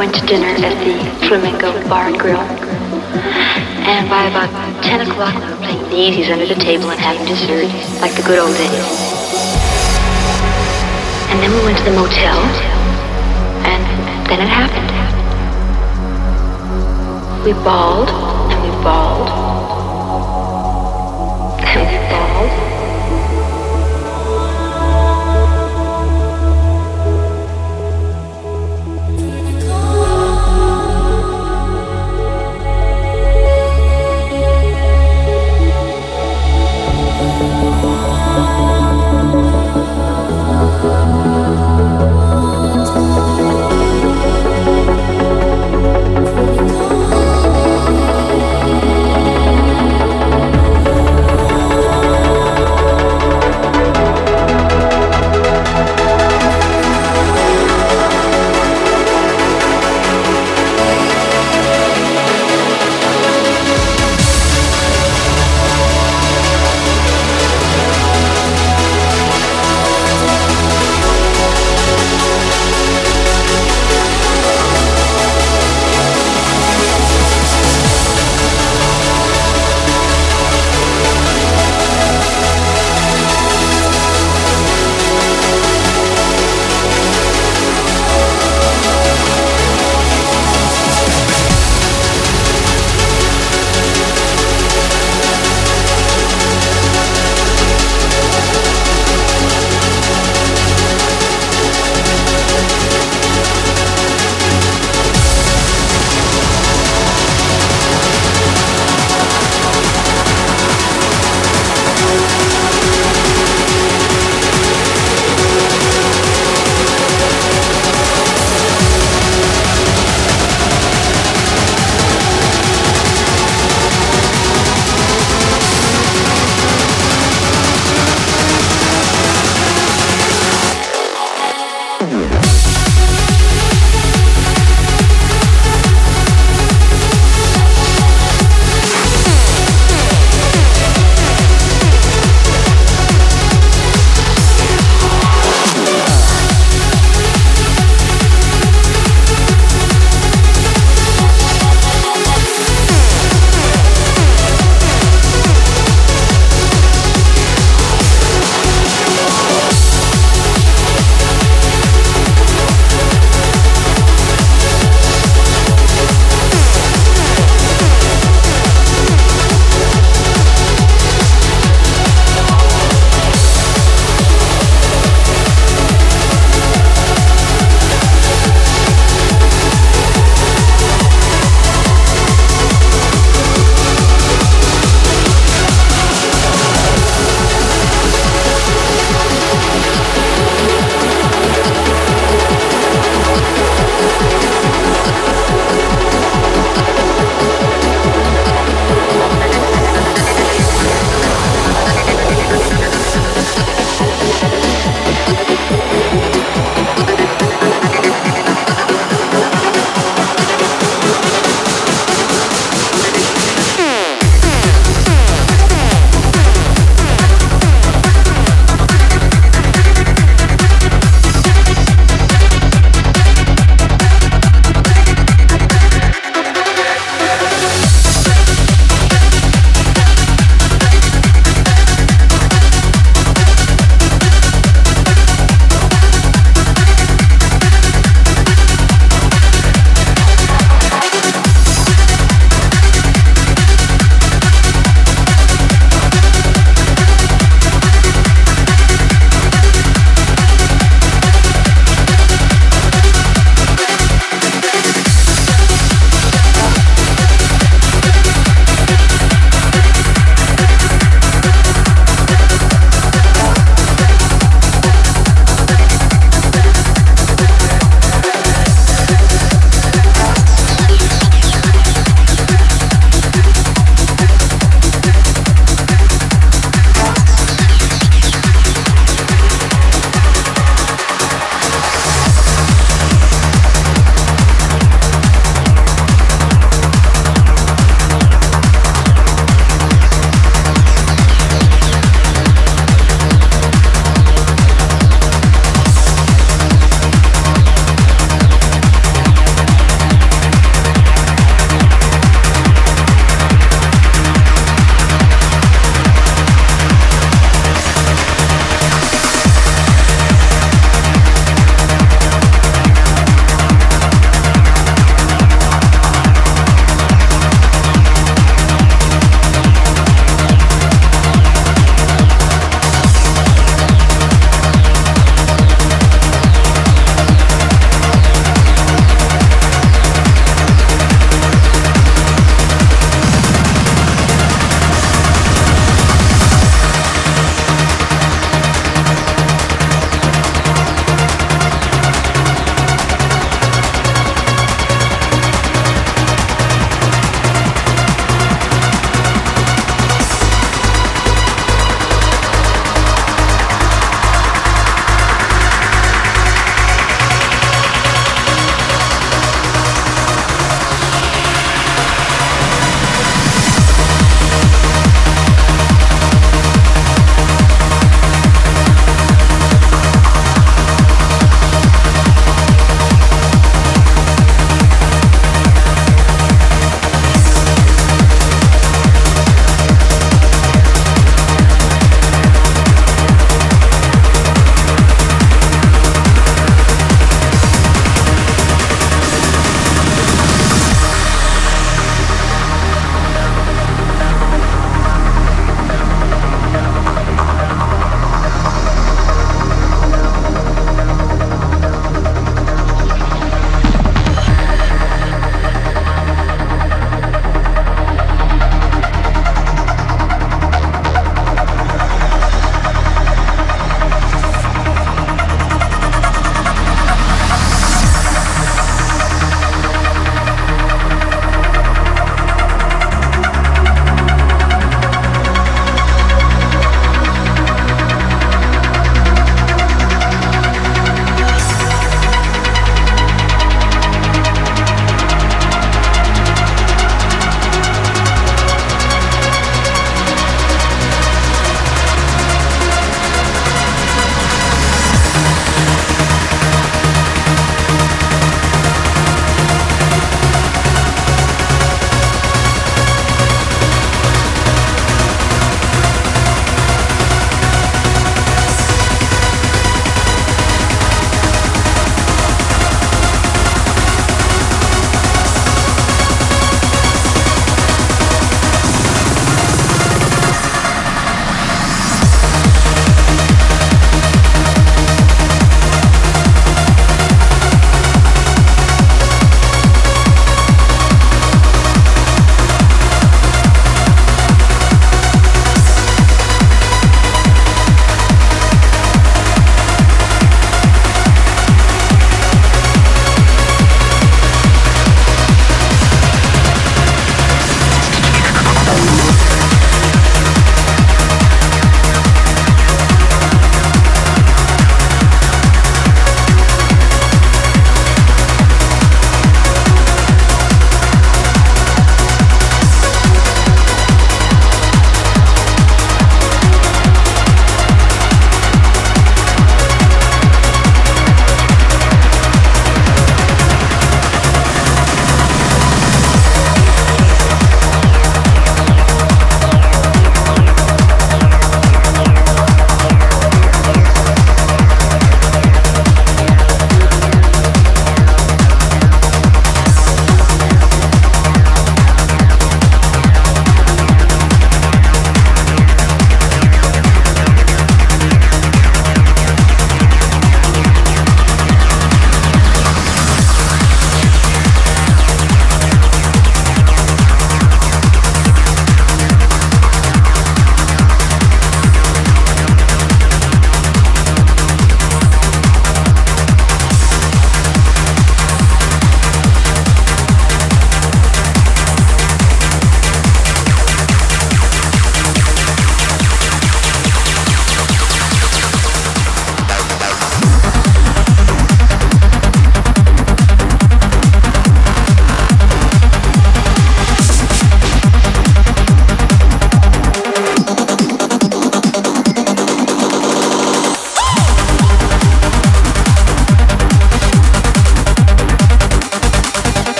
went to dinner at the Flamingo Bar and Grill. And by about 10 o'clock, we were playing kneesies under the table and having dessert, like the good old days. And then we went to the motel, and then it happened. We bawled, and we bawled,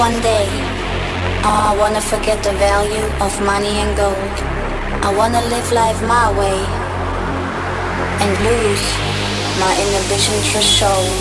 one day, oh, I wanna forget the value of money and gold. I wanna live life my way and lose my inhibition threshold.